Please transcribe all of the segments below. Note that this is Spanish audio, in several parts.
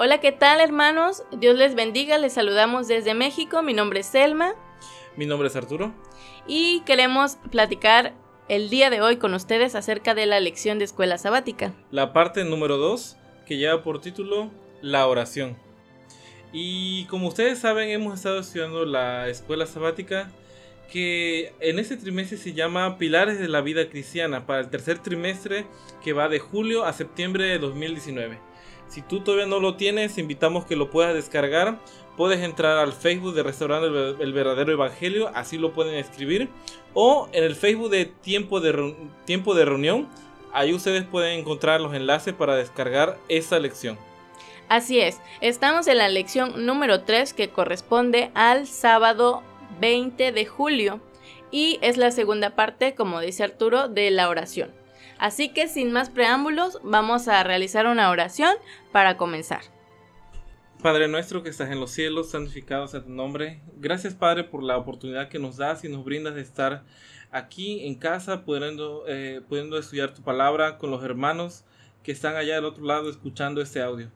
Hola, ¿qué tal hermanos? Dios les bendiga, les saludamos desde México, mi nombre es Selma. Mi nombre es Arturo. Y queremos platicar el día de hoy con ustedes acerca de la lección de escuela sabática. La parte número 2, que lleva por título La oración. Y como ustedes saben, hemos estado estudiando la escuela sabática que en este trimestre se llama Pilares de la Vida Cristiana para el tercer trimestre que va de julio a septiembre de 2019. Si tú todavía no lo tienes, invitamos que lo puedas descargar. Puedes entrar al Facebook de Restaurando el Verdadero Evangelio, así lo pueden escribir. O en el Facebook de Tiempo de, Tiempo de Reunión, ahí ustedes pueden encontrar los enlaces para descargar esa lección. Así es, estamos en la lección número 3 que corresponde al sábado 20 de julio y es la segunda parte, como dice Arturo, de la oración. Así que sin más preámbulos, vamos a realizar una oración para comenzar. Padre nuestro que estás en los cielos, santificado sea tu nombre. Gracias Padre por la oportunidad que nos das y nos brindas de estar aquí en casa, pudiendo, eh, pudiendo estudiar tu palabra con los hermanos que están allá del otro lado escuchando este audio.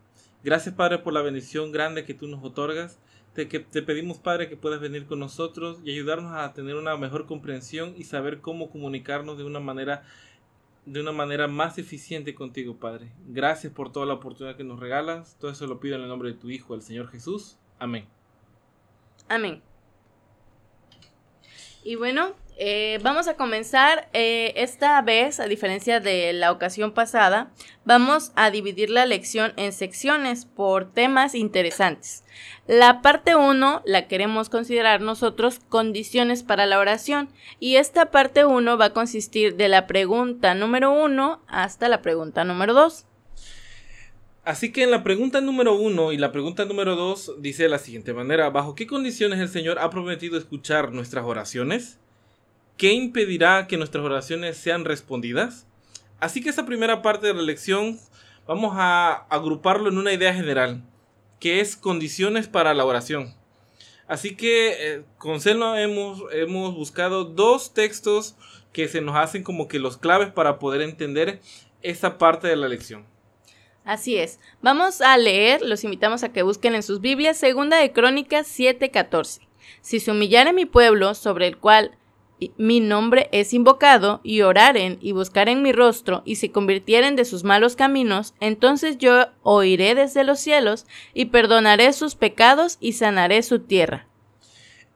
Gracias Padre por la bendición grande que tú nos otorgas. Te, que, te pedimos Padre que puedas venir con nosotros y ayudarnos a tener una mejor comprensión y saber cómo comunicarnos de una manera de una manera más eficiente contigo, Padre. Gracias por toda la oportunidad que nos regalas. Todo eso lo pido en el nombre de tu Hijo, el Señor Jesús. Amén. Amén. Y bueno, eh, vamos a comenzar eh, esta vez, a diferencia de la ocasión pasada, vamos a dividir la lección en secciones por temas interesantes. La parte 1 la queremos considerar nosotros condiciones para la oración y esta parte 1 va a consistir de la pregunta número 1 hasta la pregunta número 2. Así que en la pregunta número 1 y la pregunta número 2 dice de la siguiente manera, ¿bajo qué condiciones el Señor ha prometido escuchar nuestras oraciones? ¿Qué impedirá que nuestras oraciones sean respondidas? Así que esa primera parte de la lección vamos a agruparlo en una idea general, que es condiciones para la oración. Así que eh, con Selma hemos, hemos buscado dos textos que se nos hacen como que los claves para poder entender esa parte de la lección. Así es. Vamos a leer, los invitamos a que busquen en sus Biblias, segunda de Crónicas 7:14. Si se humillare mi pueblo, sobre el cual mi nombre es invocado, y oraren y buscaren mi rostro, y se convirtieren de sus malos caminos, entonces yo oiré desde los cielos, y perdonaré sus pecados, y sanaré su tierra.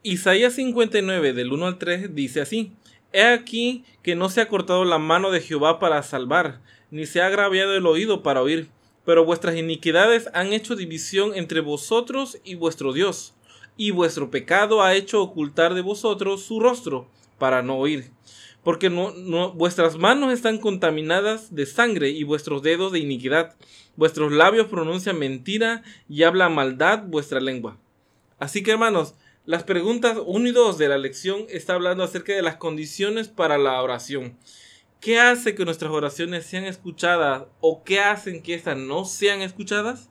Isaías 59, del 1 al 3, dice así, He aquí que no se ha cortado la mano de Jehová para salvar, ni se ha agraviado el oído para oír, pero vuestras iniquidades han hecho división entre vosotros y vuestro Dios, y vuestro pecado ha hecho ocultar de vosotros su rostro, para no oír. Porque vuestras manos están contaminadas de sangre y vuestros dedos de iniquidad. Vuestros labios pronuncian mentira y habla maldad vuestra lengua. Así que hermanos, las preguntas 1 y 2 de la lección está hablando acerca de las condiciones para la oración. ¿Qué hace que nuestras oraciones sean escuchadas o qué hacen que éstas no sean escuchadas?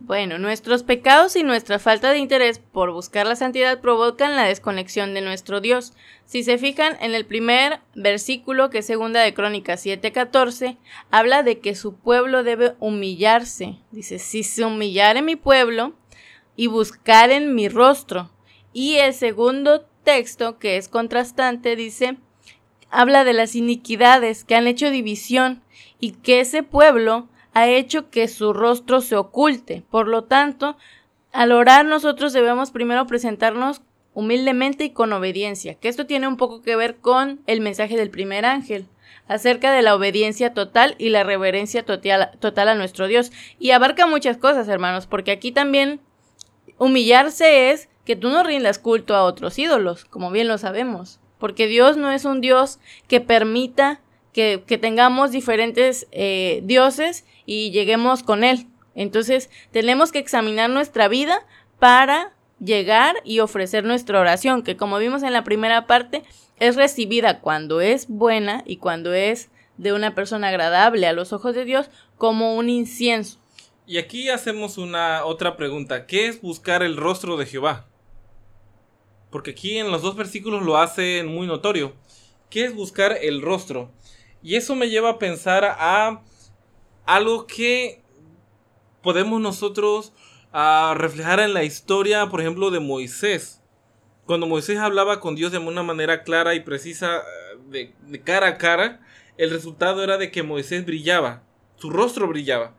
Bueno, nuestros pecados y nuestra falta de interés por buscar la santidad provocan la desconexión de nuestro Dios. Si se fijan en el primer versículo, que es segunda de Crónicas 7:14, habla de que su pueblo debe humillarse. Dice, si se humillare mi pueblo y buscar en mi rostro. Y el segundo texto, que es contrastante, dice, habla de las iniquidades que han hecho división y que ese pueblo ha hecho que su rostro se oculte. Por lo tanto, al orar nosotros debemos primero presentarnos humildemente y con obediencia, que esto tiene un poco que ver con el mensaje del primer ángel acerca de la obediencia total y la reverencia total, a nuestro Dios. Y abarca muchas cosas, hermanos, porque aquí también humillarse es que tú no rindas culto a otros ídolos, como bien lo sabemos, porque Dios no es un Dios que permita que, tengamos diferentes eh, dioses y lleguemos con Él. Entonces tenemos que examinar nuestra vida para llegar y ofrecer nuestra oración, que como vimos en la primera parte, es recibida cuando es buena y cuando es de una persona agradable a los ojos de Dios como un incienso. Y aquí hacemos una otra pregunta, ¿qué es buscar el rostro de Jehová? Porque aquí en los dos versículos lo hacen muy notorio. ¿Qué es buscar el rostro? Y eso me lleva a pensar a algo que podemos nosotros ah, reflejar en la historia, por ejemplo, de Moisés. Cuando Moisés hablaba con Dios de una manera clara y precisa, de, de cara a cara, el resultado era de que Moisés brillaba, su rostro brillaba.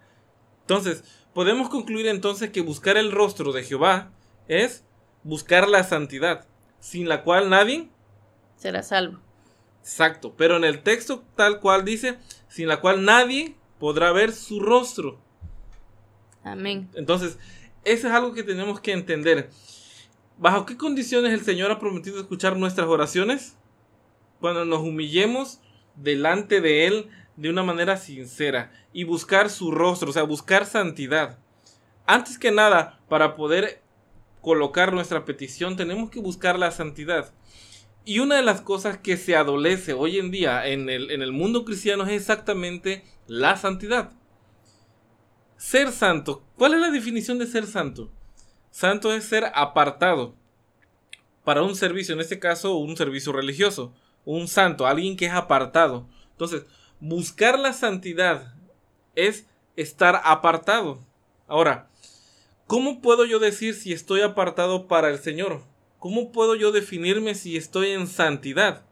Entonces, podemos concluir entonces que buscar el rostro de Jehová es buscar la santidad, sin la cual nadie será salvo. Exacto, pero en el texto tal cual dice, sin la cual nadie podrá ver su rostro. Amén. Entonces, eso es algo que tenemos que entender. ¿Bajo qué condiciones el Señor ha prometido escuchar nuestras oraciones? Cuando nos humillemos delante de Él de una manera sincera y buscar su rostro, o sea, buscar santidad. Antes que nada, para poder colocar nuestra petición, tenemos que buscar la santidad. Y una de las cosas que se adolece hoy en día en el, en el mundo cristiano es exactamente la santidad. Ser santo. ¿Cuál es la definición de ser santo? Santo es ser apartado para un servicio, en este caso un servicio religioso. Un santo, alguien que es apartado. Entonces, buscar la santidad es estar apartado. Ahora, ¿cómo puedo yo decir si estoy apartado para el Señor? ¿Cómo puedo yo definirme si estoy en santidad?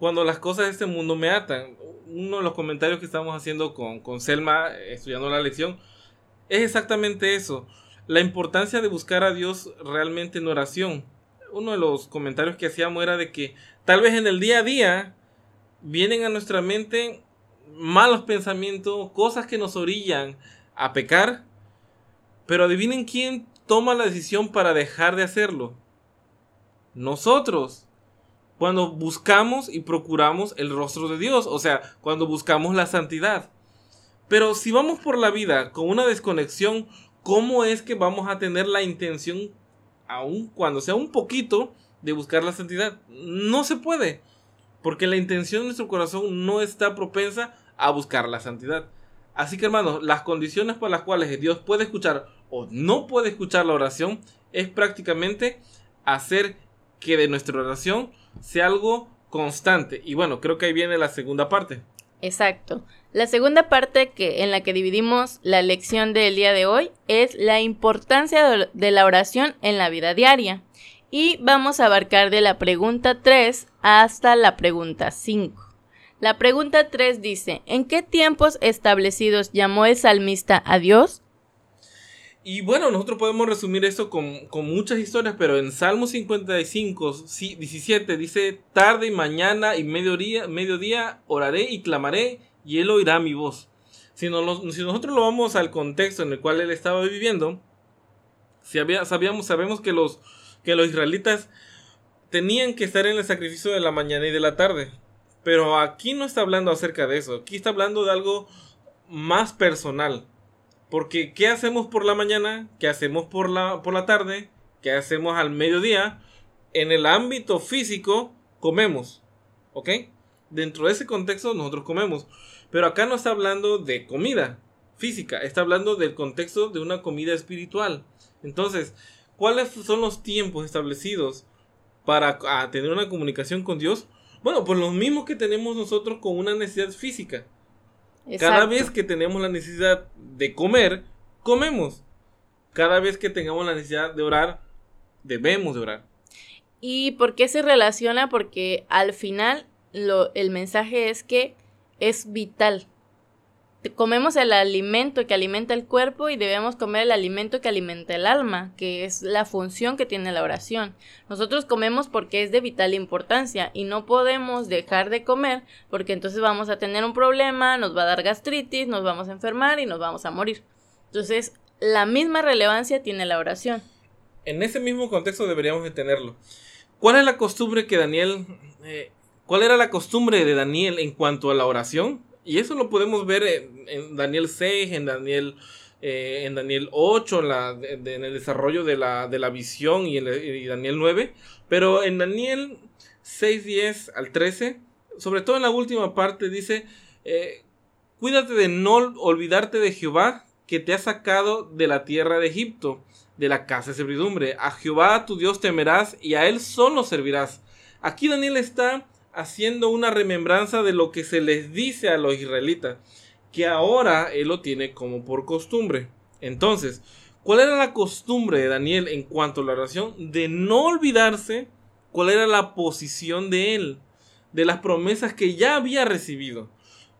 Cuando las cosas de este mundo me atan. Uno de los comentarios que estamos haciendo con, con Selma, estudiando la lección, es exactamente eso. La importancia de buscar a Dios realmente en oración. Uno de los comentarios que hacíamos era de que tal vez en el día a día vienen a nuestra mente malos pensamientos, cosas que nos orillan a pecar, pero adivinen quién toma la decisión para dejar de hacerlo nosotros. Cuando buscamos y procuramos el rostro de Dios, o sea, cuando buscamos la santidad. Pero si vamos por la vida con una desconexión, ¿cómo es que vamos a tener la intención, aun cuando sea un poquito, de buscar la santidad? No se puede, porque la intención de nuestro corazón no está propensa a buscar la santidad. Así que hermanos, las condiciones por las cuales Dios puede escuchar o no puede escuchar la oración es prácticamente hacer que de nuestra oración sea algo constante. Y bueno, creo que ahí viene la segunda parte. Exacto. La segunda parte que, en la que dividimos la lección del día de hoy es la importancia de la oración en la vida diaria. Y vamos a abarcar de la pregunta 3 hasta la pregunta 5. La pregunta 3 dice, ¿en qué tiempos establecidos llamó el salmista a Dios? Y bueno, nosotros podemos resumir esto con, muchas historias, pero en Salmo 55, 17 dice, tarde y mañana y mediodía, mediodía oraré y clamaré y él oirá mi voz. Si, si nosotros lo vamos al contexto en el cual él estaba viviendo, si había, sabíamos, sabemos que los, que los israelitas tenían que estar en el sacrificio de la mañana y de la tarde. Pero aquí no está hablando acerca de eso, aquí está hablando de algo más personal porque ¿qué hacemos por la mañana? ¿Qué hacemos por la, por la tarde? ¿Qué hacemos al mediodía? En el ámbito físico comemos. ¿Ok? Dentro de ese contexto nosotros comemos. Pero acá no está hablando de comida física, está hablando del contexto de una comida espiritual. Entonces, ¿cuáles son los tiempos establecidos para ah, tener una comunicación con Dios? Bueno, pues los mismos que tenemos nosotros con una necesidad física. Cada vez que tenemos la necesidad de comer, comemos. Cada vez que tengamos la necesidad de orar, debemos de orar. ¿Y por qué se relaciona? Porque al final lo, el mensaje es que es vital comemos el alimento que alimenta el cuerpo y debemos comer el alimento que alimenta el alma, que es la función que tiene la oración. Nosotros comemos porque es de vital importancia y no podemos dejar de comer porque entonces vamos a tener un problema, nos va a dar gastritis, nos vamos a enfermar y nos vamos a morir. Entonces, la misma relevancia tiene la oración. En ese mismo contexto deberíamos de tenerlo. ¿Cuál es la costumbre que Daniel... Eh, ¿Cuál era la costumbre de Daniel en cuanto a la oración? Y eso lo podemos ver en, Daniel 6, en Daniel, eh, en Daniel 8, en, el desarrollo de la, de la visión y, en Daniel 9. Pero en Daniel 6, 10 al 13, sobre todo en la última parte, dice, eh, cuídate de no olvidarte de Jehová que te ha sacado de la tierra de Egipto, de la casa de servidumbre. A Jehová tu Dios temerás y a él solo servirás. Aquí Daniel está haciendo una remembranza de lo que se les dice a los israelitas, que ahora él lo tiene como por costumbre. Entonces, ¿cuál era la costumbre de Daniel en cuanto a la oración? De no olvidarse cuál era la posición de él, de las promesas que ya había recibido,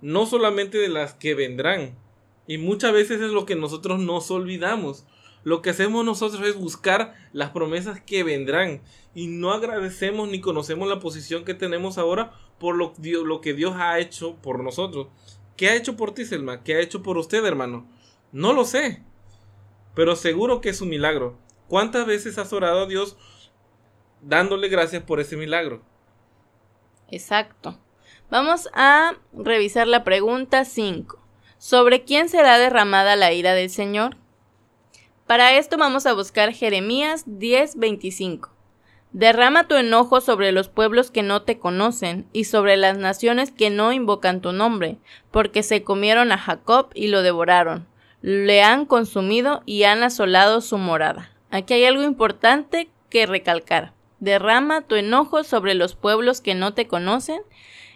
no solamente de las que vendrán. Y muchas veces es lo que nosotros nos olvidamos. Lo que hacemos nosotros es buscar las promesas que vendrán y no agradecemos ni conocemos la posición que tenemos ahora por lo, que Dios ha hecho por nosotros. ¿Qué ha hecho por ti, Selma? ¿Qué ha hecho por usted, hermano? No lo sé, pero seguro que es un milagro. ¿Cuántas veces has orado a Dios dándole gracias por ese milagro? Exacto. Vamos a revisar la pregunta 5. ¿Sobre quién será derramada la ira del Señor? Para esto vamos a buscar Jeremías 10:25. Derrama tu enojo sobre los pueblos que no te conocen y sobre las naciones que no invocan tu nombre, porque se comieron a Jacob y lo devoraron, le han consumido y han asolado su morada. Aquí hay algo importante que recalcar. Derrama tu enojo sobre los pueblos que no te conocen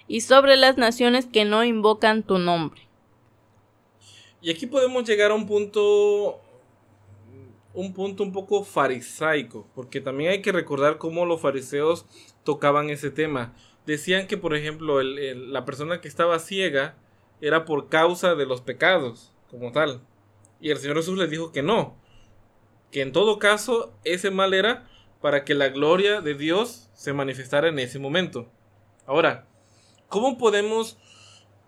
y sobre las naciones que no invocan tu nombre. Y aquí podemos llegar a un punto un punto un poco farisaico, porque también hay que recordar cómo los fariseos tocaban ese tema. Decían que, por ejemplo, la persona que estaba ciega era por causa de los pecados, como tal. Y el Señor Jesús les dijo que no, que en todo caso ese mal era para que la gloria de Dios se manifestara en ese momento. Ahora, ¿cómo podemos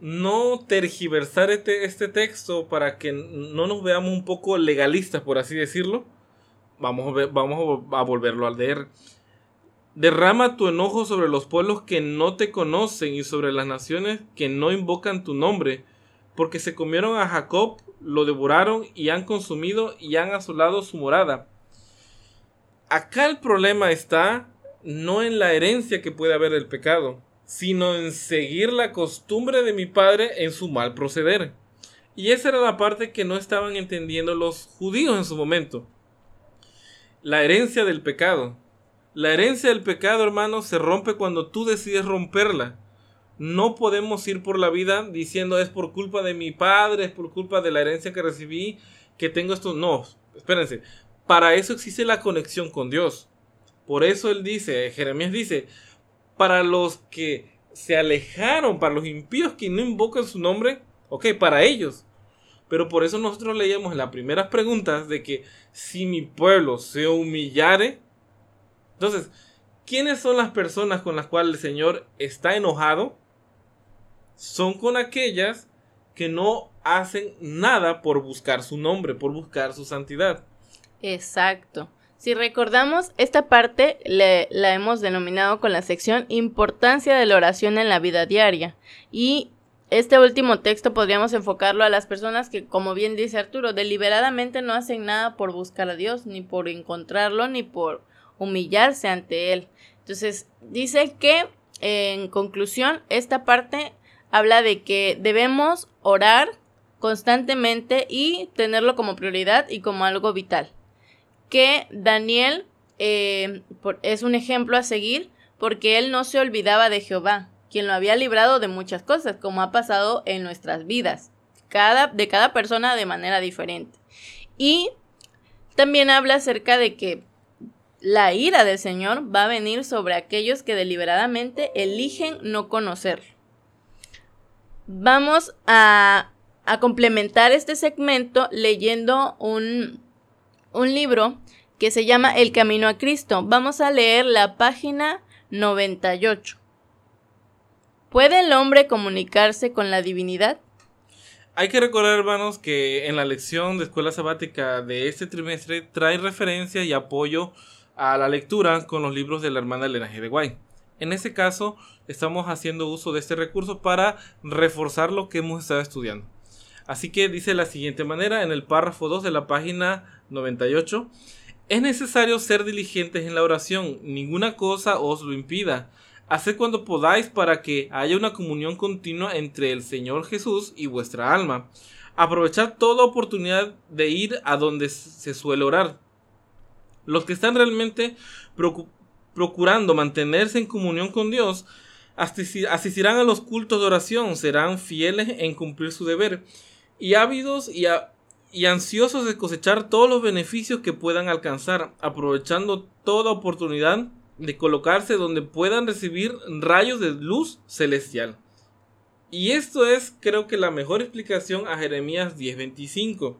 no tergiversar este, este texto para que no nos veamos un poco legalistas, por así decirlo. Vamos a, vamos a volverlo a leer. Derrama tu enojo sobre los pueblos que no te conocen y sobre las naciones que no invocan tu nombre, porque se comieron a Jacob, lo devoraron y han consumido y han asolado su morada. Acá el problema está no en la herencia que puede haber del pecado, sino en seguir la costumbre de mi padre en su mal proceder. Y esa era la parte que no estaban entendiendo los judíos en su momento. La herencia del pecado. La herencia del pecado, hermano, se rompe cuando tú decides romperla. No podemos ir por la vida diciendo es por culpa de mi padre, es por culpa de la herencia que recibí, que tengo esto. No, espérense. Para eso existe la conexión con Dios. Por eso él dice, Jeremías dice, para los que se alejaron, para los impíos que no invocan su nombre, ok, para ellos. Pero por eso nosotros leíamos en las primeras preguntas de que si mi pueblo se humillare, entonces, ¿quiénes son las personas con las cuales el Señor está enojado? Son con aquellas que no hacen nada por buscar su nombre, por buscar su santidad. Exacto. Si recordamos, esta parte la hemos denominado con la sección Importancia de la oración en la vida diaria. Y este último texto podríamos enfocarlo a las personas que, como bien dice Arturo, deliberadamente no hacen nada por buscar a Dios, ni por encontrarlo, ni por humillarse ante Él. Entonces, dice que, en conclusión, esta parte habla de que debemos orar constantemente y tenerlo como prioridad y como algo vital que Daniel eh, es un ejemplo a seguir porque él no se olvidaba de Jehová, quien lo había librado de muchas cosas, como ha pasado en nuestras vidas, cada, de cada persona de manera diferente. Y también habla acerca de que la ira del Señor va a venir sobre aquellos que deliberadamente eligen no conocerlo. Vamos a, a complementar este segmento leyendo un, un libro que se llama El Camino a Cristo. Vamos a leer la página 98. ¿Puede el hombre comunicarse con la divinidad? Hay que recordar, hermanos, que en la lección de escuela sabática de este trimestre trae referencia y apoyo a la lectura con los libros de la hermana Elena G. de Guay. En este caso, estamos haciendo uso de este recurso para reforzar lo que hemos estado estudiando. Así que dice de la siguiente manera en el párrafo 2 de la página 98. Es necesario ser diligentes en la oración, ninguna cosa os lo impida. Haced cuando podáis para que haya una comunión continua entre el Señor Jesús y vuestra alma. Aprovechad toda oportunidad de ir a donde se suele orar. Los que están realmente procurando mantenerse en comunión con Dios asistirán a los cultos de oración, serán fieles en cumplir su deber y ávidos y, y ansiosos de cosechar todos los beneficios que puedan alcanzar, aprovechando toda oportunidad de colocarse donde puedan recibir rayos de luz celestial. Y esto es creo que la mejor explicación a Jeremías 10:25.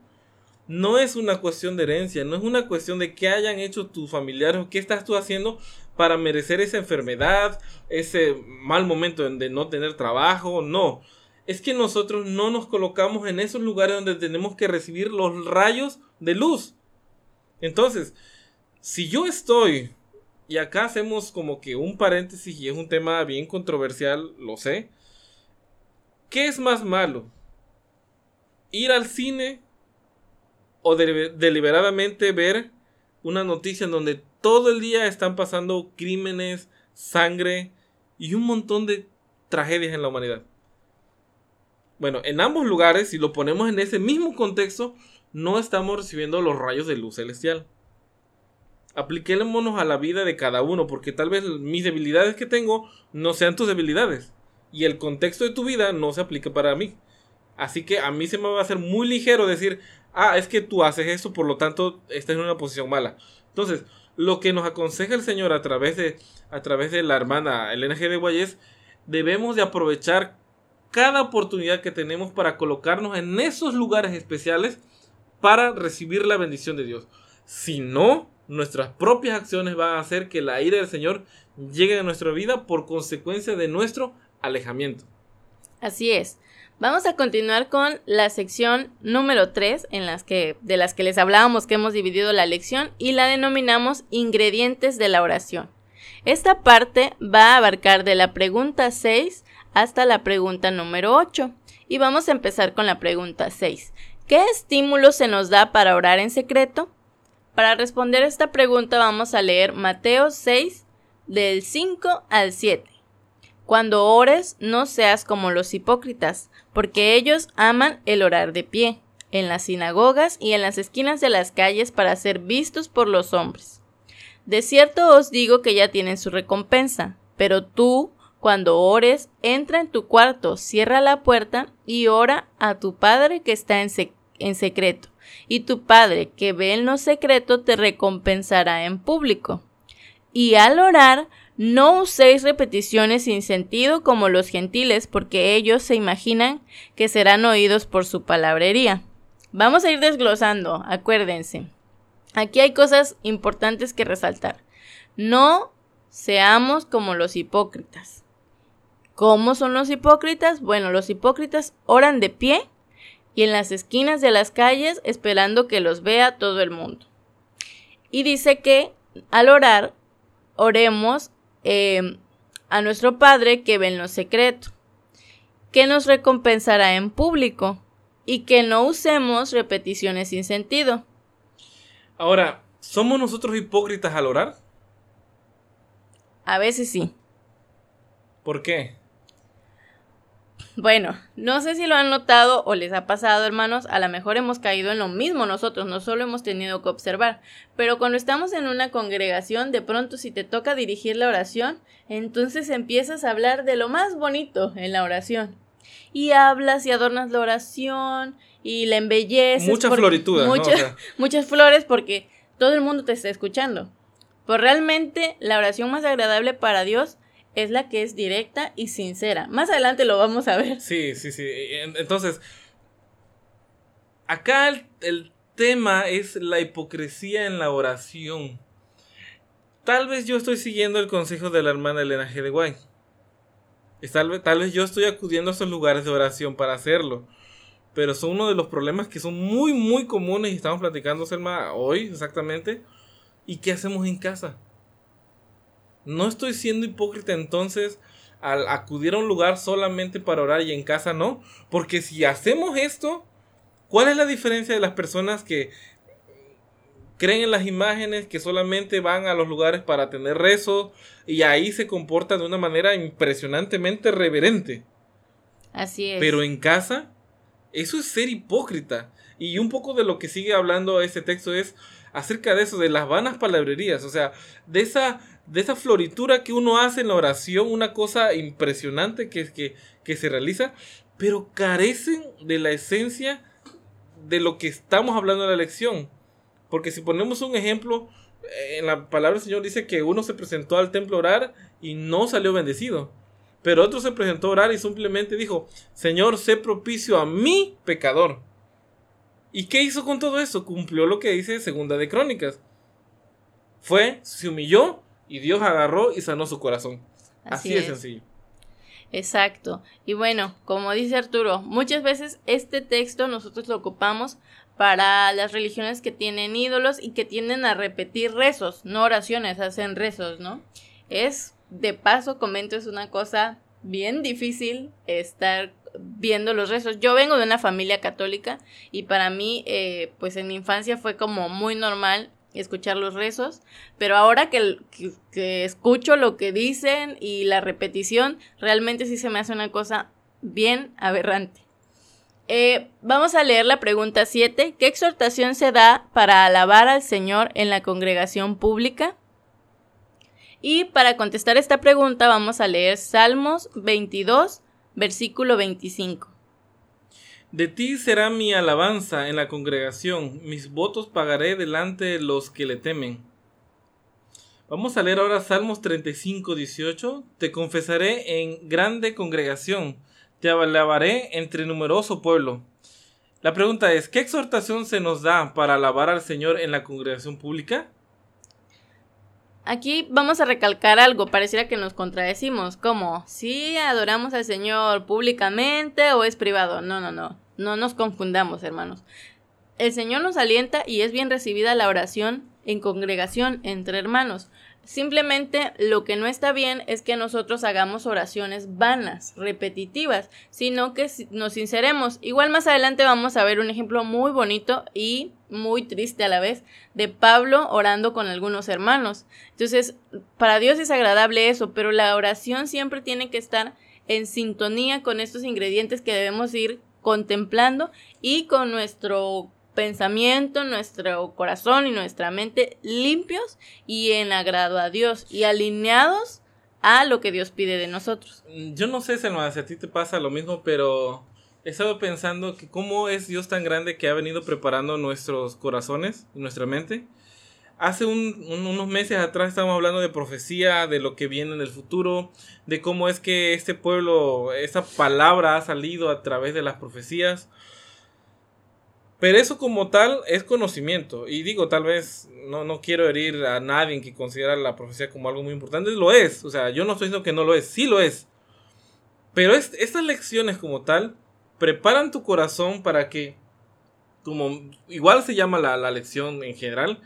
No es una cuestión de herencia, no es una cuestión de qué hayan hecho tus familiares o qué estás tú haciendo para merecer esa enfermedad, ese mal momento de no tener trabajo, no es que nosotros no nos colocamos en esos lugares donde tenemos que recibir los rayos de luz. Entonces, si yo estoy, y acá hacemos como que un paréntesis y es un tema bien controversial, lo sé, ¿qué es más malo? ¿Ir al cine o deliberadamente ver una noticia en donde todo el día están pasando crímenes, sangre y un montón de tragedias en la humanidad? Bueno, en ambos lugares, si lo ponemos en ese mismo contexto, no estamos recibiendo los rayos de luz celestial. Apliquémonos a la vida de cada uno, porque tal vez mis debilidades que tengo no sean tus debilidades. Y el contexto de tu vida no se aplica para mí. Así que a mí se me va a hacer muy ligero decir, ah, es que tú haces eso, por lo tanto, estás en una posición mala. Entonces, lo que nos aconseja el Señor a través de, a través de la hermana LNG de Guayés, debemos de aprovechar cada oportunidad que tenemos para colocarnos en esos lugares especiales para recibir la bendición de Dios. Si no, nuestras propias acciones van a hacer que la ira del Señor llegue a nuestra vida por consecuencia de nuestro alejamiento. Así es. Vamos a continuar con la sección número 3 en las que, de las que les hablábamos que hemos dividido la lección y la denominamos ingredientes de la oración. Esta parte va a abarcar de la pregunta 6 hasta la pregunta número 8. Y vamos a empezar con la pregunta 6. ¿Qué estímulo se nos da para orar en secreto? Para responder esta pregunta vamos a leer Mateo 6 del 5 al 7. Cuando ores, no seas como los hipócritas, porque ellos aman el orar de pie, en las sinagogas y en las esquinas de las calles para ser vistos por los hombres. De cierto os digo que ya tienen su recompensa, pero tú, cuando ores, entra en tu cuarto, cierra la puerta y ora a tu Padre que está en, en secreto. Y tu Padre que ve en lo secreto te recompensará en público. Y al orar, no uséis repeticiones sin sentido como los gentiles, porque ellos se imaginan que serán oídos por su palabrería. Vamos a ir desglosando, acuérdense. Aquí hay cosas importantes que resaltar. No seamos como los hipócritas. ¿Cómo son los hipócritas? Bueno, los hipócritas oran de pie y en las esquinas de las calles esperando que los vea todo el mundo. Y dice que al orar, oremos em, a nuestro Padre que ve en lo secreto, que nos recompensará en público y que no usemos repeticiones sin sentido. Ahora, ¿somos nosotros hipócritas al orar? A veces sí. ¿Por qué? Bueno, no sé si lo han notado o les ha pasado, hermanos, a lo mejor hemos caído en lo mismo nosotros, no solo hemos tenido que observar, pero cuando estamos en una congregación, de pronto si te toca dirigir la oración, entonces empiezas a hablar de lo más bonito en la oración. Y hablas y adornas la oración y la embelleces. Muchas florituras, muchas, muchas flores porque todo el mundo te está escuchando. Pues realmente la oración más agradable para Dios es la que es directa y sincera. Más adelante lo vamos a ver. Sí, sí, sí. Entonces, acá el, tema es la hipocresía en la oración. Tal vez yo estoy siguiendo el consejo de la hermana Elena G. de. Tal vez, tal vez yo estoy acudiendo a esos lugares de oración para hacerlo. Pero son uno de los problemas que son muy, muy comunes y estamos platicando, Selma, hoy exactamente. ¿Y qué hacemos en casa? No estoy siendo hipócrita entonces al acudir a un lugar solamente para orar y en casa no. Porque si hacemos esto, ¿cuál es la diferencia de las personas que creen en las imágenes, que solamente van a los lugares para tener rezo y ahí se comportan de una manera impresionantemente reverente? Así es. Pero en casa, eso es ser hipócrita. Y un poco de lo que sigue hablando este texto es acerca de eso, de las vanas palabrerías, o sea, de esa de esa floritura que uno hace en la oración, una cosa impresionante que, que, que se realiza, pero carecen de la esencia de lo que estamos hablando en la lección. Porque si ponemos un ejemplo, eh, en la palabra del Señor dice que uno se presentó al templo a orar y no salió bendecido. Pero otro se presentó a orar y simplemente dijo, Señor, sé propicio a mi pecador. ¿Y qué hizo con todo eso? Cumplió lo que dice Segunda de Crónicas. Fue, se humilló y Dios agarró y sanó su corazón. Así, es. sencillo. Exacto. Y bueno, como dice Arturo, muchas veces este texto nosotros lo ocupamos para las religiones que tienen ídolos y que tienden a repetir rezos, no oraciones, hacen rezos, ¿no? Es, de paso, comento, es una cosa bien difícil estar viendo los rezos. Yo vengo de una familia católica y para mí, eh, pues en mi infancia fue como muy normal escuchar los rezos, pero ahora que, que, escucho lo que dicen y la repetición, realmente sí se me hace una cosa bien aberrante. Eh, vamos a leer la pregunta 7. ¿Qué exhortación se da para alabar al Señor en la congregación pública? Y para contestar esta pregunta vamos a leer Salmos 22, versículo 25. De ti será mi alabanza en la congregación, mis votos pagaré delante de los que le temen. Vamos a leer ahora Salmos 35, 18. Te confesaré en grande congregación, te alabaré entre numeroso pueblo. La pregunta es, ¿qué exhortación se nos da para alabar al Señor en la congregación pública? Aquí vamos a recalcar algo, pareciera que nos contradecimos, como si adoramos al Señor públicamente o es privado. No, no, no, no nos confundamos, hermanos. El Señor nos alienta y es bien recibida la oración en congregación entre hermanos. Simplemente lo que no está bien es que nosotros hagamos oraciones vanas, repetitivas, sino que nos sinceremos. Igual más adelante vamos a ver un ejemplo muy bonito y muy triste a la vez de Pablo orando con algunos hermanos. Entonces, para Dios es agradable eso, pero la oración siempre tiene que estar en sintonía con estos ingredientes que debemos ir contemplando y con nuestro pensamiento, nuestro corazón y nuestra mente limpios y en agrado a Dios y alineados a lo que Dios pide de nosotros. Yo no sé, Selma, si a ti te pasa lo mismo, pero he estado pensando que cómo es Dios tan grande que ha venido preparando nuestros corazones y nuestra mente. Hace unos meses atrás estábamos hablando de profecía, de lo que viene en el futuro, de cómo es que este pueblo, esa palabra ha salido a través de las profecías. Pero eso como tal es conocimiento. Y digo, tal vez no, no quiero herir a nadie que considera la profecía como algo muy importante. Lo es. O sea, yo no estoy diciendo que no lo es. Sí lo es. Pero es, estas lecciones como tal preparan tu corazón para que, como igual se llama la, la lección en general,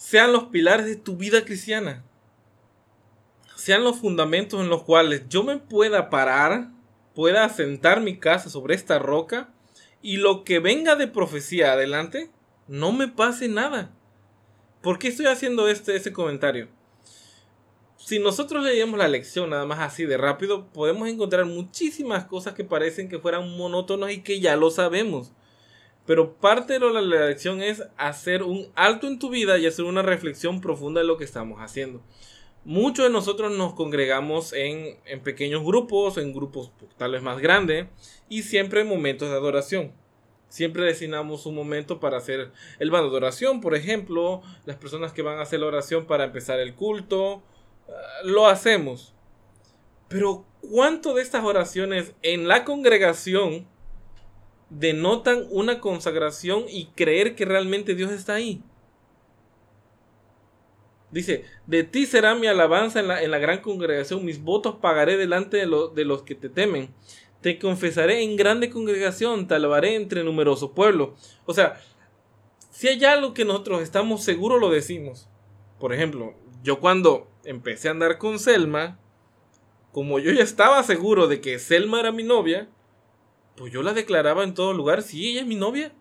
sean los pilares de tu vida cristiana. Sean los fundamentos en los cuales yo me pueda parar, pueda asentar mi casa sobre esta roca y lo que venga de profecía adelante, no me pase nada. ¿Por qué estoy haciendo este, este comentario? Si nosotros leíamos la lección nada más así de rápido, podemos encontrar muchísimas cosas que parecen que fueran monótonas y que ya lo sabemos. Pero parte de la lección es hacer un alto en tu vida y hacer una reflexión profunda de lo que estamos haciendo. Muchos de nosotros nos congregamos en, en pequeños grupos, en grupos tal vez más grandes, y siempre en momentos de adoración. Siempre destinamos un momento para hacer el bando de oración, por ejemplo, las personas que van a hacer la oración para empezar el culto, ah, lo hacemos. Pero ¿cuánto de estas oraciones en la congregación denotan una consagración y creer que realmente Dios está ahí? Dice, de ti será mi alabanza en la, en la gran congregación, mis votos pagaré delante de, de los que te temen. Te confesaré en grande congregación, te alabaré entre numerosos pueblos. O sea, si hay algo que nosotros estamos seguros, lo decimos. Por ejemplo, yo cuando empecé a andar con Selma, como yo ya estaba seguro de que Selma era mi novia, pues yo la declaraba en todo lugar, sí, ella es mi novia.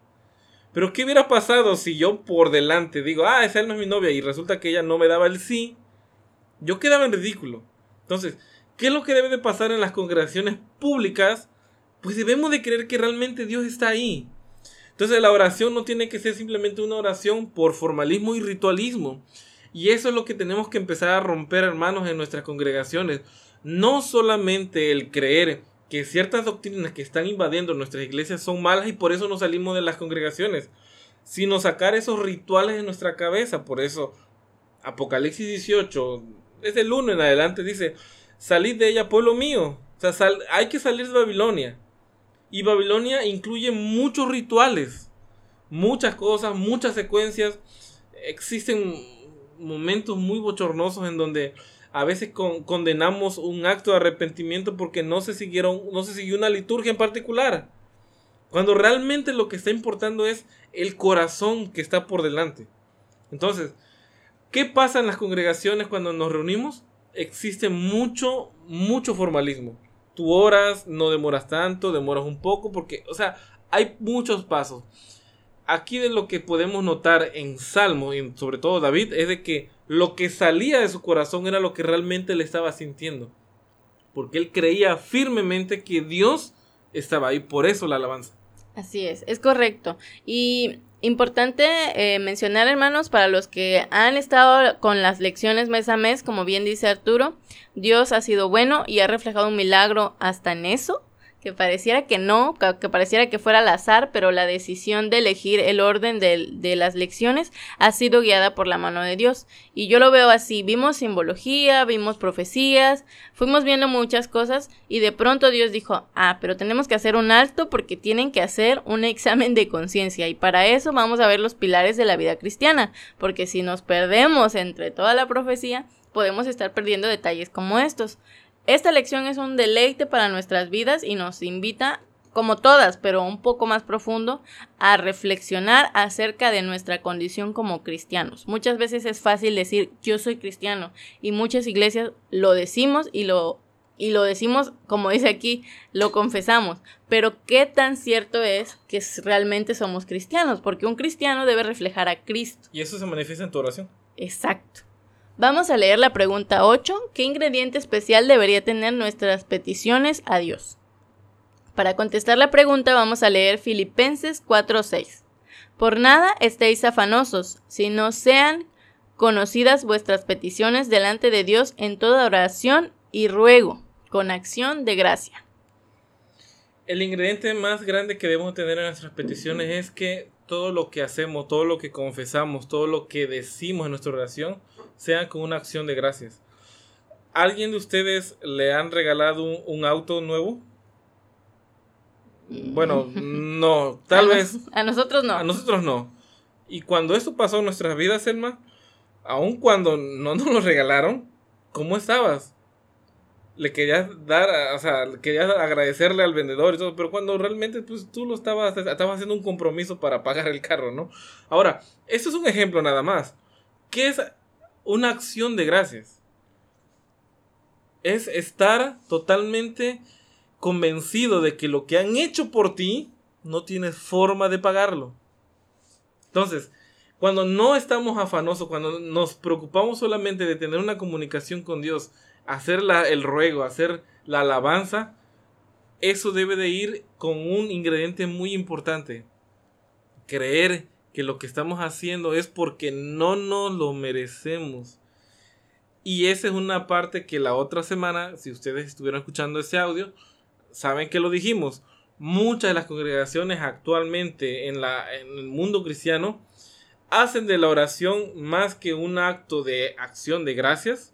Pero ¿qué hubiera pasado si yo por delante digo, ah, Selma es mi novia y resulta que ella no me daba el sí? Yo quedaba en ridículo. Entonces, ¿Qué es lo que debe de pasar en las congregaciones públicas? Pues debemos de creer que realmente Dios está ahí. Entonces la oración no tiene que ser simplemente una oración por formalismo y ritualismo. Y eso es lo que tenemos que empezar a romper, hermanos, en nuestras congregaciones. No solamente el creer que ciertas doctrinas que están invadiendo nuestras iglesias son malas y por eso nos salimos de las congregaciones, sino sacar esos rituales de nuestra cabeza. Por eso Apocalipsis 18, es el 1 en adelante, dice, salid de ella, pueblo mío. O sea, hay que salir de Babilonia. Y Babilonia incluye muchos rituales, muchas cosas, muchas secuencias. Existen momentos muy bochornosos en donde a veces condenamos un acto de arrepentimiento porque no se siguieron, no se siguió una liturgia en particular. Cuando realmente lo que está importando es el corazón que está por delante. Entonces, ¿qué pasa en las congregaciones cuando nos reunimos? Existe mucho, mucho formalismo. Tú oras, no demoras tanto, demoras un poco, porque, o sea, hay muchos pasos. Aquí de lo que podemos notar en Salmo, y sobre todo David, es de que lo que salía de su corazón era lo que realmente le estaba sintiendo. Porque él creía firmemente que Dios estaba ahí, por eso la alabanza. Así es, es correcto. Y Importante eh, mencionar, hermanos, para los que han estado con las lecciones mes a mes, como bien dice Arturo, Dios ha sido bueno y ha reflejado un milagro hasta en eso que pareciera que no, que pareciera que fuera al azar, pero la decisión de elegir el orden de, de, las lecciones ha sido guiada por la mano de Dios. Y yo lo veo así, vimos simbología, vimos profecías, fuimos viendo muchas cosas y de pronto Dios dijo, ah, pero tenemos que hacer un alto porque tienen que hacer un examen de conciencia y para eso vamos a ver los pilares de la vida cristiana, porque si nos perdemos entre toda la profecía, podemos estar perdiendo detalles como estos. Esta lección es un deleite para nuestras vidas y nos invita, como todas, pero un poco más profundo, a reflexionar acerca de nuestra condición como cristianos. Muchas veces es fácil decir yo soy cristiano y muchas iglesias lo decimos y lo y lo decimos, como dice aquí, lo confesamos. Pero qué tan cierto es que realmente somos cristianos, porque un cristiano debe reflejar a Cristo. Y eso se manifiesta en tu oración. Exacto. Vamos a leer la pregunta 8. ¿Qué ingrediente especial debería tener nuestras peticiones a Dios? Para contestar la pregunta vamos a leer Filipenses 4:6. Por nada estéis afanosos, sino sean conocidas vuestras peticiones delante de Dios en toda oración y ruego, con acción de gracia. El ingrediente más grande que debemos tener en nuestras peticiones es que todo lo que hacemos, todo lo que confesamos, todo lo que decimos en nuestra oración, sea con una acción de gracias. ¿Alguien de ustedes le han regalado un, auto nuevo? Bueno, no, tal vez. a nosotros no. A nosotros no. Y cuando eso pasó en nuestras vidas, Selma, aun cuando no nos lo regalaron, ¿cómo estabas? Le querías dar, o sea, querías agradecerle al vendedor y todo, pero cuando realmente pues, tú lo estabas, estabas haciendo un compromiso para pagar el carro, ¿no? Ahora, esto es un ejemplo nada más. ¿Qué es una acción de gracias. Es estar totalmente convencido de que lo que han hecho por ti no tienes forma de pagarlo. Entonces, cuando no estamos afanosos, cuando nos preocupamos solamente de tener una comunicación con Dios, hacer el ruego, hacer la alabanza, eso debe de ir con un ingrediente muy importante. Creer que lo que estamos haciendo es porque no nos lo merecemos. Y esa es una parte que la otra semana, si ustedes estuvieron escuchando ese audio, saben que lo dijimos. Muchas de las congregaciones actualmente en, la, en el mundo cristiano hacen de la oración más que un acto de acción de gracias,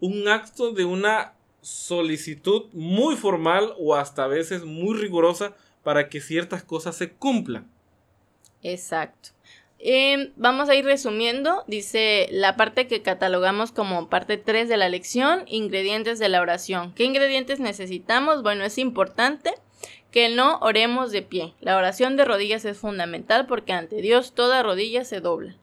un acto de una solicitud muy formal o hasta a veces muy rigurosa para que ciertas cosas se cumplan. Exacto. Em, vamos a ir resumiendo, dice la parte que catalogamos como parte 3 de la lección, ingredientes de la oración. ¿Qué ingredientes necesitamos? Bueno, es importante que no oremos de pie. La oración de rodillas es fundamental porque ante Dios toda rodilla se dobla.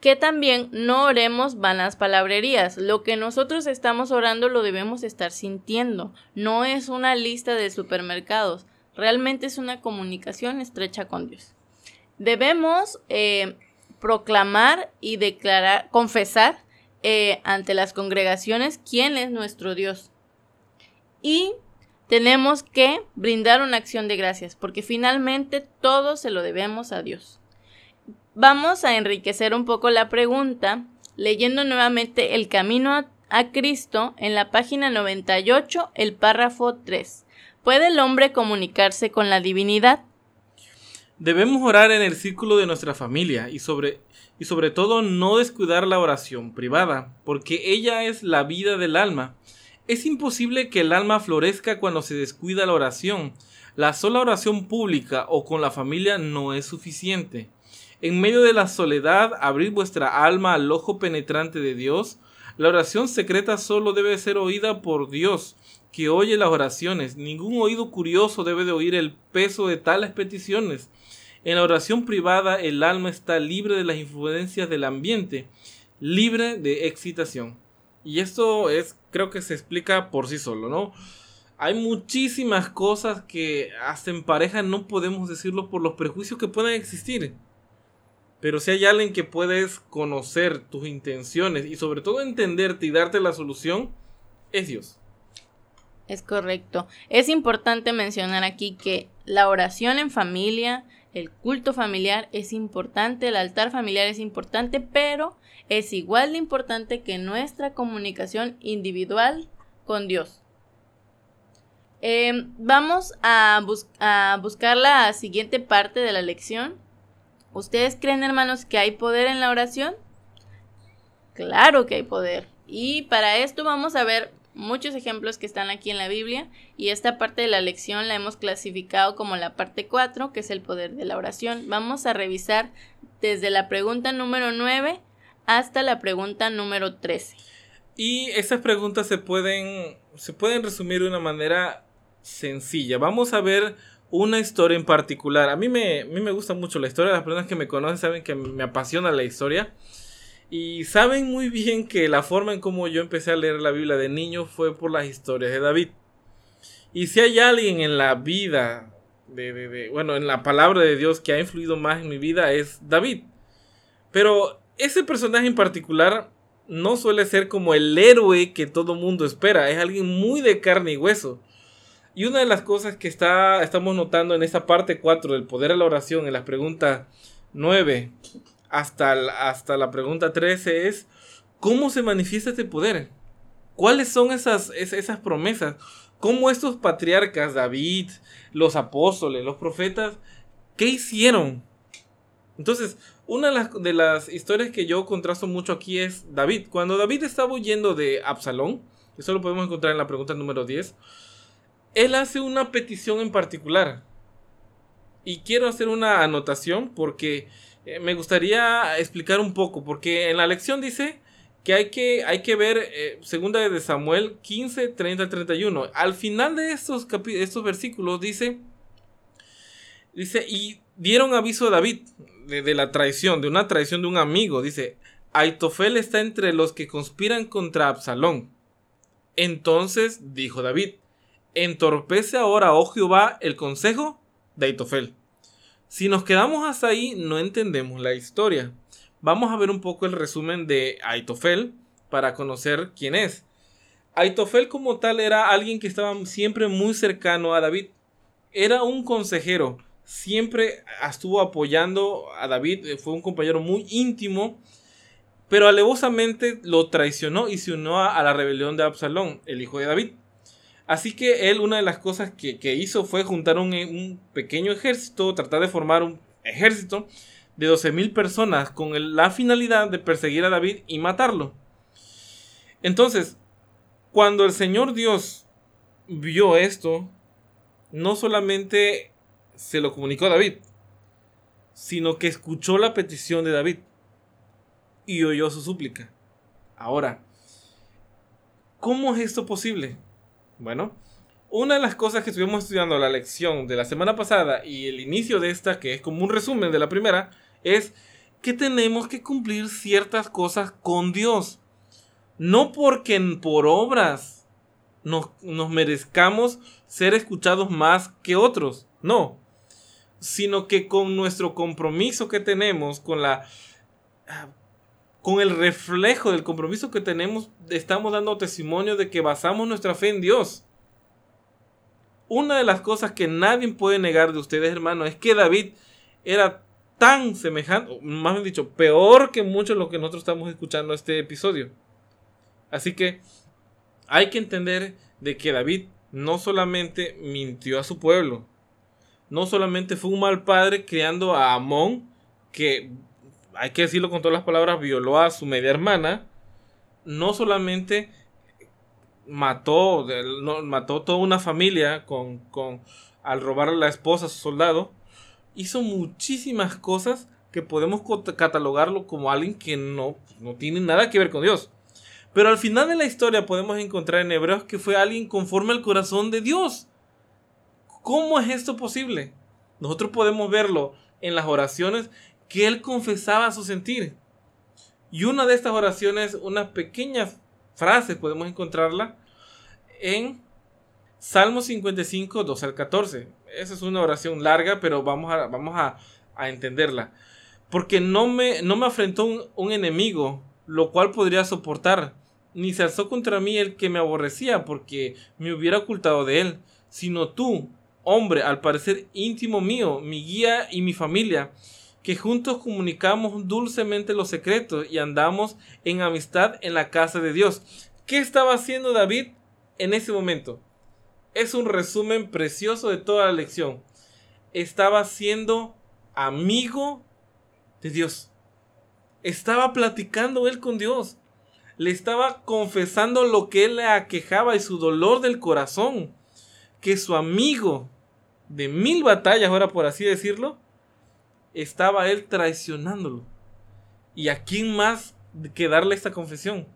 Que también no oremos vanas palabrerías. Lo que nosotros estamos orando lo debemos estar sintiendo. No es una lista de supermercados. Realmente es una comunicación estrecha con Dios debemos eh, proclamar y declarar, confesar eh, ante las congregaciones quién es nuestro Dios. Y tenemos que brindar una acción de gracias, porque finalmente todo se lo debemos a Dios. Vamos a enriquecer un poco la pregunta leyendo nuevamente El Camino a, a Cristo en la página 98, el párrafo 3. ¿Puede el hombre comunicarse con la divinidad? Debemos orar en el círculo de nuestra familia y sobre, y sobre todo no descuidar la oración privada, porque ella es la vida del alma. Es imposible que el alma florezca cuando se descuida la oración. La sola oración pública o con la familia no es suficiente. En medio de la soledad, abrir vuestra alma al ojo penetrante de Dios. La oración secreta solo debe ser oída por Dios, que oye las oraciones. Ningún oído curioso debe de oír el peso de tales peticiones. En la oración privada el alma está libre de las influencias del ambiente, libre de excitación. Y esto es, creo que se explica por sí solo, ¿no? Hay muchísimas cosas que hasta en pareja no podemos decirlo por los prejuicios que puedan existir. Pero si hay alguien que puedes conocer tus intenciones y sobre todo entenderte y darte la solución, es Dios. Es correcto. Es importante mencionar aquí que la oración en familia, el culto familiar es importante, el altar familiar es importante, pero es igual de importante que nuestra comunicación individual con Dios. Em, vamos a, a buscar la siguiente parte de la lección ¿Ustedes creen, hermanos, que hay poder en la oración? Claro que hay poder. Y para esto vamos a ver muchos ejemplos que están aquí en la Biblia y esta parte de la lección la hemos clasificado como la parte 4, que es el poder de la oración. Vamos a revisar desde la pregunta número 9 hasta la pregunta número 13. Y esas preguntas se pueden, se pueden resumir de una manera sencilla. Vamos a ver una historia en particular. A mí me, a mí me gusta mucho la historia. Las personas que me conocen saben que me apasiona la historia. Y saben muy bien que la forma en cómo yo empecé a leer la Biblia de niño fue por las historias de David. Y si hay alguien en la vida, de, de, bueno, en la palabra de Dios que ha influido más en mi vida es David. Pero ese personaje en particular no suele ser como el héroe que todo mundo espera. Es alguien muy de carne y hueso. Y una de las cosas que está, estamos notando en esta parte 4 del poder a la oración, en la pregunta 9 hasta, hasta la pregunta 13, es cómo se manifiesta este poder. ¿Cuáles son esas, esas promesas? ¿Cómo estos patriarcas, David, los apóstoles, los profetas, qué hicieron? Entonces, una de las, de las historias que yo contrasto mucho aquí es David. Cuando David estaba huyendo de Absalón, eso lo podemos encontrar en la pregunta número 10, él hace una petición en particular. Y quiero hacer una anotación porque eh, me gustaría explicar un poco, porque en la lección dice que hay que, hay que ver eh, segunda de Samuel 15, 30, 31. Al final de estos, estos versículos dice, dice, y dieron aviso a David de, de, la traición, de una traición de un amigo. Dice, Aitofel está entre los que conspiran contra Absalón. Entonces dijo David, entorpece ahora, oh Jehová, el consejo de Aitofel. Si nos quedamos hasta ahí, no entendemos la historia. Vamos a ver un poco el resumen de Aitofel para conocer quién es. Aitofel como tal era alguien que estaba siempre muy cercano a David. Era un consejero, siempre estuvo apoyando a David, fue un compañero muy íntimo, pero alevosamente lo traicionó y se unió a la rebelión de Absalón, el hijo de David. Así que él una de las cosas que, hizo fue juntar un, pequeño ejército, tratar de formar un ejército de 12.000 personas con la finalidad de perseguir a David y matarlo. Entonces, cuando el Señor Dios vio esto, no solamente se lo comunicó a David, sino que escuchó la petición de David y oyó su súplica. Ahora, ¿cómo es esto posible? Bueno, una de las cosas que estuvimos estudiando la lección de la semana pasada y el inicio de esta, que es como un resumen de la primera, es que tenemos que cumplir ciertas cosas con Dios. No porque por obras nos, nos merezcamos ser escuchados más que otros, no, sino que con nuestro compromiso que tenemos, con la con el reflejo del compromiso que tenemos, estamos dando testimonio de que basamos nuestra fe en Dios. Una de las cosas que nadie puede negar de ustedes, hermanos, es que David era tan semejante, más bien dicho, peor que mucho lo que nosotros estamos escuchando este episodio. Así que hay que entender de que David no solamente mintió a su pueblo, no solamente fue un mal padre criando a Amón, que hay que decirlo con todas las palabras, violó a su media hermana, no solamente mató, no, mató toda una familia con, con, al robar a la esposa a su soldado, hizo muchísimas cosas que podemos catalogarlo como alguien que no, no tiene nada que ver con Dios. Pero al final de la historia podemos encontrar en Hebreos que fue alguien conforme al corazón de Dios. ¿Cómo es esto posible? Nosotros podemos verlo en las oraciones que él confesaba su sentir. Y una de estas oraciones, una pequeña frase, podemos encontrarla en Salmo 55, 12 al 14. Esa es una oración larga, pero vamos a, vamos a, entenderla. Porque no me, no me afrentó un, un enemigo, lo cual podría soportar, ni se alzó contra mí el que me aborrecía, porque me hubiera ocultado de él, sino tú, hombre, al parecer íntimo mío, mi guía y mi familia, que juntos comunicamos dulcemente los secretos y andamos en amistad en la casa de Dios. ¿Qué estaba haciendo David en ese momento? Es un resumen precioso de toda la lección. Estaba siendo amigo de Dios. Estaba platicando él con Dios. Le estaba confesando lo que él le aquejaba y su dolor del corazón. Que su amigo de mil batallas, ahora por así decirlo, estaba él traicionándolo. ¿Y a quién más que darle esta confesión?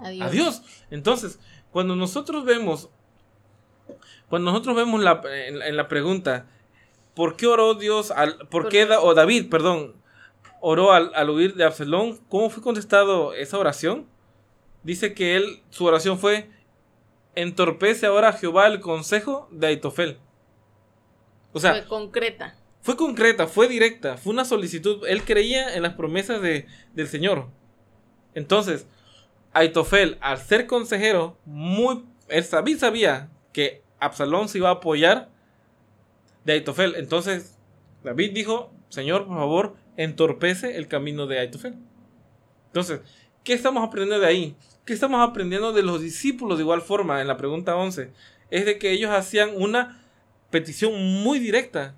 A Dios. Entonces, cuando nosotros vemos, cuando nosotros vemos la, en, la pregunta, ¿por qué oró Dios, al, por, qué, o David, perdón, oró al, al, huir de Absalón? ¿Cómo fue contestado esa oración? Dice que él, su oración fue, entorpece ahora Jehová el consejo de Aitofel. O sea, fue concreta. Fue concreta, fue directa, fue una solicitud. Él creía en las promesas de, del Señor. Entonces, Aitofel, al ser consejero, muy, él sabía, sabía que Absalón se iba a apoyar de Aitofel. Entonces, David dijo, Señor, por favor, entorpece el camino de Aitofel. Entonces, ¿qué estamos aprendiendo de ahí? ¿Qué estamos aprendiendo de los discípulos de igual forma en la pregunta 11? Es de que ellos hacían una petición muy directa,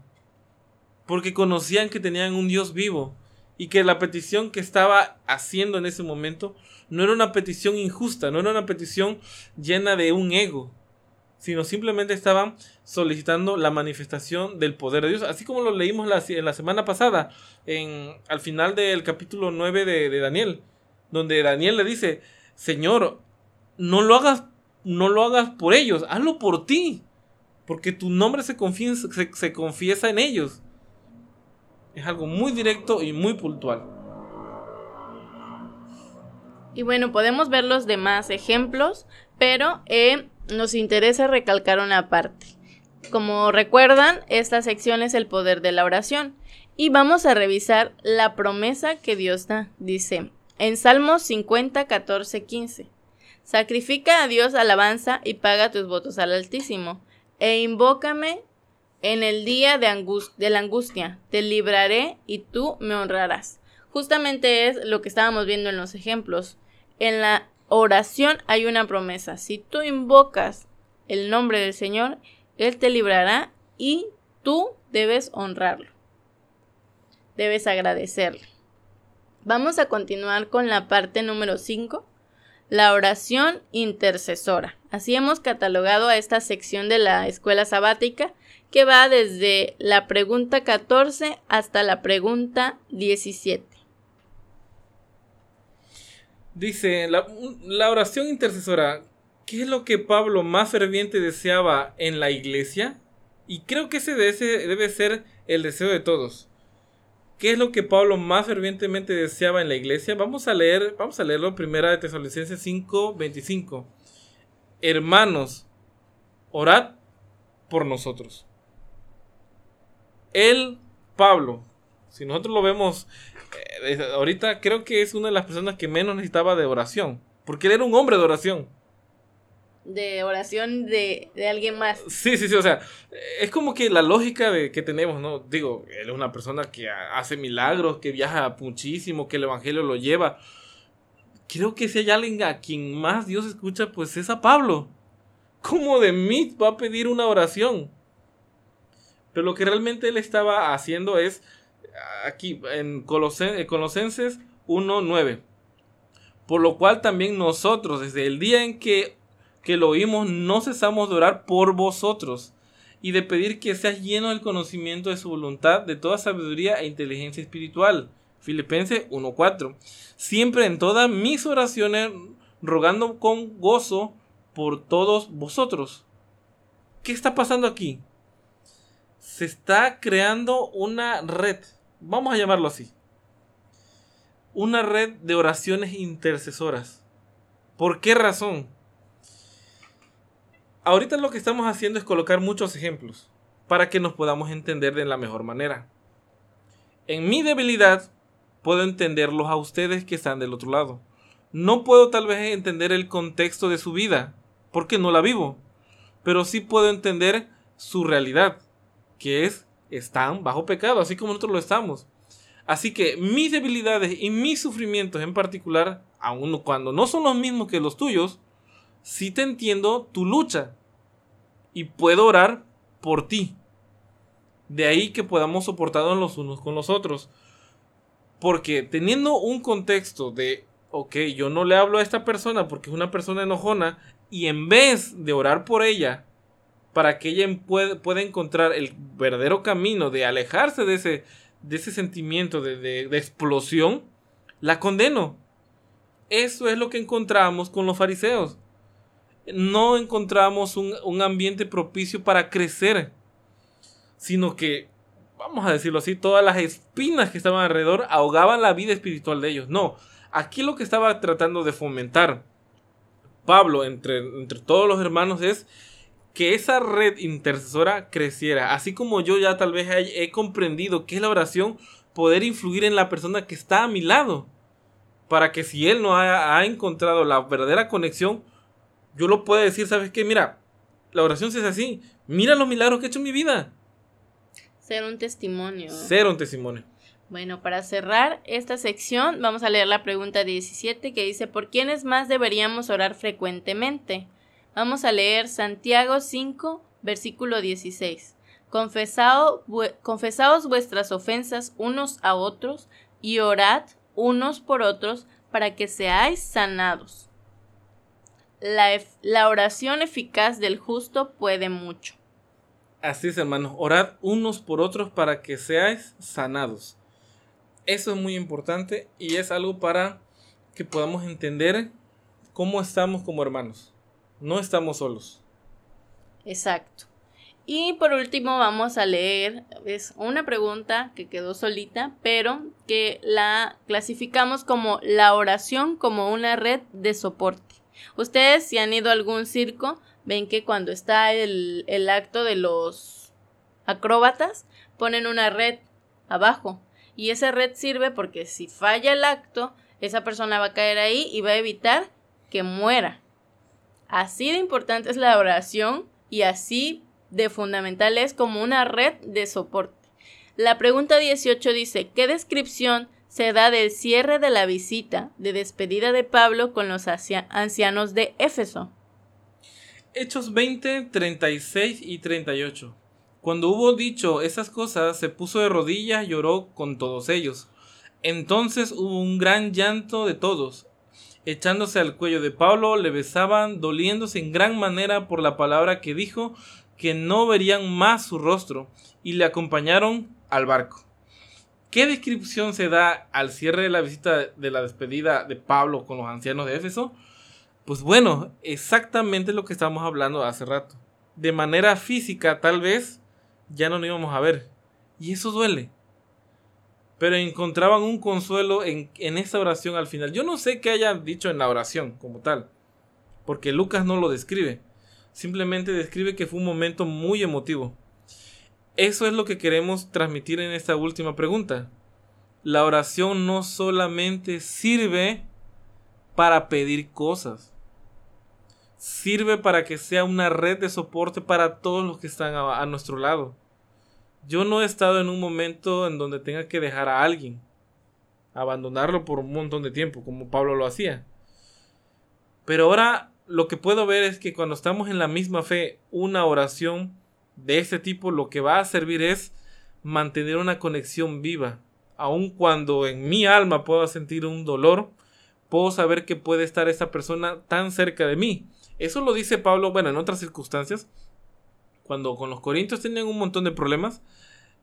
porque conocían que tenían un Dios vivo y que la petición que estaba haciendo en ese momento no era una petición injusta, no era una petición llena de un ego, sino simplemente estaban solicitando la manifestación del poder de Dios, así como lo leímos la, la semana pasada, en, al final del capítulo 9 de, de Daniel, donde Daniel le dice, Señor, no lo hagas, no lo hagas por ellos, hazlo por ti porque tu nombre se confiesa, se, confiesa en ellos. Es algo muy directo y muy puntual. Y bueno, podemos ver los demás ejemplos, pero eh, nos interesa recalcar una parte. Como recuerdan, esta sección es el poder de la oración. Y vamos a revisar la promesa que Dios da. Dice en Salmos 50, 14, 15. Sacrifica a Dios alabanza y paga tus votos al Altísimo e invócame en el día de, la angustia, te libraré y tú me honrarás. Justamente es lo que estábamos viendo en los ejemplos. En la oración hay una promesa. Si tú invocas el nombre del Señor, Él te librará y tú debes honrarlo. Debes agradecerle. Vamos a continuar con la parte número 5 la oración intercesora. Así hemos catalogado a esta sección de la escuela sabática que va desde la pregunta 14 hasta la pregunta 17. Dice, la, oración intercesora, ¿qué es lo que Pablo más ferviente deseaba en la iglesia? Y creo que ese debe ser el deseo de todos. ¿Qué es lo que Pablo más fervientemente deseaba en la iglesia? Vamos a leer, vamos a leerlo primera de Tesalonicenses 5, 25. Hermanos, orad por nosotros. Él, Pablo, si nosotros lo vemos eh, ahorita, creo que es una de las personas que menos necesitaba de oración, porque él era un hombre de oración de oración de, alguien más. Sí, sí, sí, o sea, es como que la lógica de que tenemos, ¿no? Digo, él es una persona que hace milagros, que viaja muchísimo, que el Evangelio lo lleva. Creo que si hay alguien a quien más Dios escucha, pues es a Pablo. ¿Cómo de mí va a pedir una oración? Pero lo que realmente él estaba haciendo es, aquí en Colosenses 1.9, por lo cual también nosotros, desde el día en que, que lo oímos, no cesamos de orar por vosotros y de pedir que seas lleno del conocimiento de su voluntad, de toda sabiduría e inteligencia espiritual. Filipenses 1.4. Siempre en todas mis oraciones, rogando con gozo por todos vosotros. ¿Qué está pasando aquí? Se está creando una red, vamos a llamarlo así. Una red de oraciones intercesoras. ¿Por qué razón? Ahorita lo que estamos haciendo es colocar muchos ejemplos para que nos podamos entender de la mejor manera. En mi debilidad puedo entenderlos a ustedes que están del otro lado. No puedo tal vez entender el contexto de su vida, porque no la vivo, pero sí puedo entender su realidad, que es están bajo pecado, así como nosotros lo estamos. Así que mis debilidades y mis sufrimientos en particular, aun cuando no son los mismos que los tuyos, sí te entiendo tu lucha y puedo orar por ti. De ahí que podamos soportarnos los unos con los otros. Porque teniendo un contexto de, ok, yo no le hablo a esta persona porque es una persona enojona y en vez de orar por ella, para que ella pueda, encontrar el verdadero camino de alejarse de ese, de ese sentimiento de, de explosión, la condeno. Eso es lo que encontramos con los fariseos no encontramos un, ambiente propicio para crecer, sino que, vamos a decirlo así, todas las espinas que estaban alrededor ahogaban la vida espiritual de ellos. No, aquí lo que estaba tratando de fomentar Pablo entre, entre todos los hermanos es que esa red intercesora creciera. Así como yo ya tal vez he, comprendido que es la oración, poder influir en la persona que está a mi lado. Para que si él no ha encontrado la verdadera conexión, yo lo puedo decir, ¿sabes qué? Mira, la oración se hace así. Mira los milagros que he hecho en mi vida. Ser un testimonio. Ser un testimonio. Bueno, para cerrar esta sección, vamos a leer la pregunta 17 que dice, ¿por quiénes más deberíamos orar frecuentemente? Vamos a leer Santiago 5, versículo 16. Confesado, confesaos vuestras ofensas unos a otros y orad unos por otros para que seáis sanados la, oración eficaz del justo puede mucho. Así es, hermanos. Orad unos por otros para que seáis sanados. Eso es muy importante y es algo para que podamos entender cómo estamos como hermanos. No estamos solos. Exacto. Y por último vamos a leer, es una pregunta que quedó solita, pero que la clasificamos como la oración como una red de soporte. Ustedes si han ido a algún circo, ven que cuando está el, el acto de los acróbatas, ponen una red abajo. Y esa red sirve porque si falla el acto, esa persona va a caer ahí y va a evitar que muera. Así de importante es la oración y así de fundamental es como una red de soporte. La pregunta 18 dice, ¿qué descripción se da del cierre de la visita de despedida de Pablo con los ancianos de Éfeso. Hechos 20, 36 y 38. Cuando hubo dicho esas cosas, se puso de rodillas y lloró con todos ellos. Entonces hubo un gran llanto de todos. Echándose al cuello de Pablo, le besaban, doliéndose en gran manera por la palabra que dijo, que no verían más su rostro, y le acompañaron al barco. ¿Qué descripción se da al cierre de la visita de la despedida de Pablo con los ancianos de Éfeso? Pues bueno, exactamente lo que estábamos hablando hace rato. De manera física, tal vez, ya no nos íbamos a ver. Y eso duele. Pero encontraban un consuelo en, en esa oración al final. Yo no sé qué hayan dicho en la oración como tal. Porque Lucas no lo describe. Simplemente describe que fue un momento muy emotivo. Eso es lo que queremos transmitir en esta última pregunta. La oración no solamente sirve para pedir cosas. Sirve para que sea una red de soporte para todos los que están a, nuestro lado. Yo no he estado en un momento en donde tenga que dejar a alguien, abandonarlo por un montón de tiempo, como Pablo lo hacía. Pero ahora lo que puedo ver es que cuando estamos en la misma fe, una oración de este tipo lo que va a servir es mantener una conexión viva. Aun cuando en mi alma puedo sentir un dolor, puedo saber que puede estar esa persona tan cerca de mí. Eso lo dice Pablo, bueno, en otras circunstancias, cuando con los corintios tenían un montón de problemas,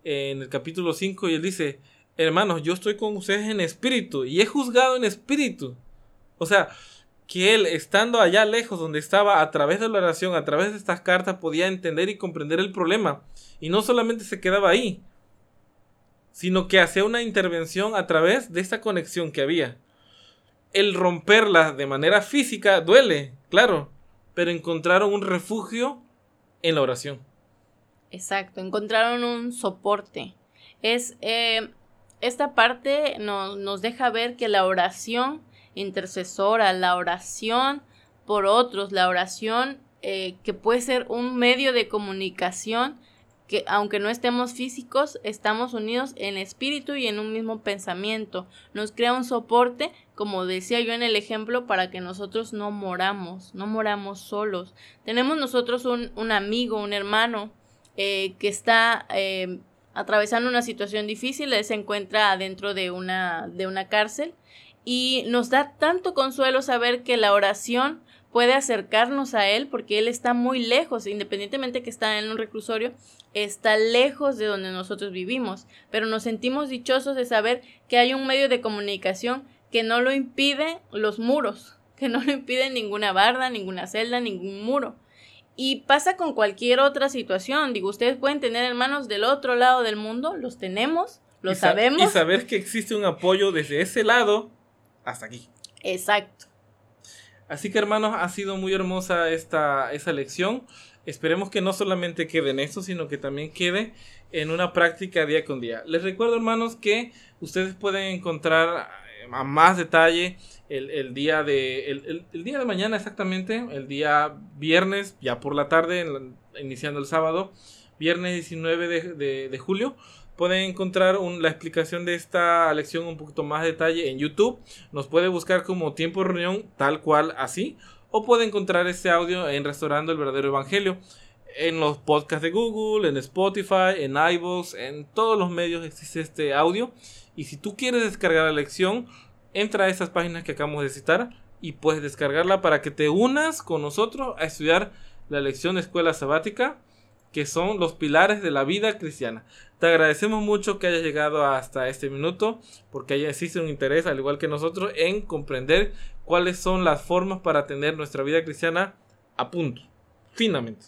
en el capítulo 5, y él dice, hermanos, yo estoy con ustedes en espíritu y he juzgado en espíritu. O sea, que él, estando allá lejos donde estaba, a través de la oración, a través de estas cartas, podía entender y comprender el problema. Y no solamente se quedaba ahí, sino que hacía una intervención a través de esta conexión que había. El romperla de manera física duele, claro, pero encontraron un refugio en la oración. Exacto, encontraron un soporte. Es eh, esta parte nos deja ver que la oración intercesora, la oración por otros, la oración eh, que puede ser un medio de comunicación que aunque no estemos físicos, estamos unidos en espíritu y en un mismo pensamiento. Nos crea un soporte, como decía yo en el ejemplo, para que nosotros no moramos, no moramos solos. Tenemos nosotros un, un amigo, un hermano eh, que está eh, atravesando una situación difícil, él se encuentra dentro de una, de una cárcel y nos da tanto consuelo saber que la oración puede acercarnos a Él porque Él está muy lejos, independientemente que está en un reclusorio, está lejos de donde nosotros vivimos, pero nos sentimos dichosos de saber que hay un medio de comunicación que no lo impide los muros, que no lo impide ninguna barda, ninguna celda, ningún muro. Y pasa con cualquier otra situación. Digo, ustedes pueden tener hermanos del otro lado del mundo, los tenemos, lo sabemos. Y saber que existe un apoyo desde ese lado hasta aquí. Exacto. Así que hermanos, ha sido muy hermosa esta, esa lección. Esperemos que no solamente quede en esto, sino que también quede en una práctica día con día. Les recuerdo hermanos que ustedes pueden encontrar eh, a más detalle el, día, de, el, día de mañana exactamente, el día viernes, ya por la tarde, iniciando el sábado, viernes 19 de, de julio pueden encontrar la explicación de esta lección un poquito más detalle en YouTube. Nos puede buscar como tiempo de reunión tal cual así. O puede encontrar este audio en Restaurando el Verdadero Evangelio. En los podcasts de Google, en Spotify, en iVoox, en todos los medios existe este audio. Y si tú quieres descargar la lección, entra a esas páginas que acabamos de citar y puedes descargarla para que te unas con nosotros a estudiar la lección de escuela sabática que son los pilares de la vida cristiana. Te agradecemos mucho que hayas llegado hasta este minuto, porque ya existe un interés, al igual que nosotros, en comprender cuáles son las formas para tener nuestra vida cristiana a punto, finamente.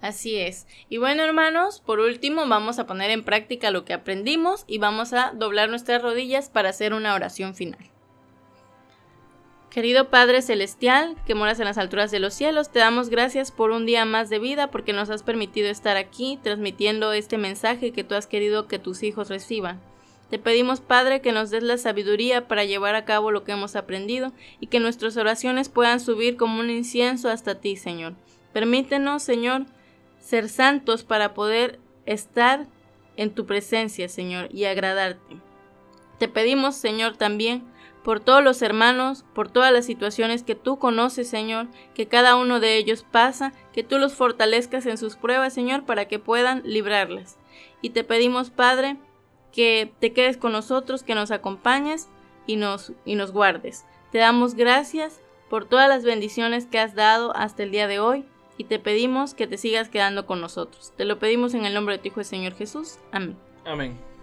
Así es. Y bueno, hermanos, por último vamos a poner en práctica lo que aprendimos y vamos a doblar nuestras rodillas para hacer una oración final. Querido Padre Celestial, que moras en las alturas de los cielos, te damos gracias por un día más de vida porque nos has permitido estar aquí transmitiendo este mensaje que tú has querido que tus hijos reciban. Te pedimos, Padre, que nos des la sabiduría para llevar a cabo lo que hemos aprendido y que nuestras oraciones puedan subir como un incienso hasta ti, Señor. Permítenos, Señor, ser santos para poder estar en tu presencia, Señor, y agradarte. Te pedimos, Señor, también por todos los hermanos, por todas las situaciones que tú conoces, Señor, que cada uno de ellos pasa, que tú los fortalezcas en sus pruebas, Señor, para que puedan librarlas. Y te pedimos, Padre, que te quedes con nosotros, que nos acompañes y nos, y nos guardes. Te damos gracias por todas las bendiciones que has dado hasta el día de hoy y te pedimos que te sigas quedando con nosotros. Te lo pedimos en el nombre de tu Hijo, Señor Jesús. Amén. Amén.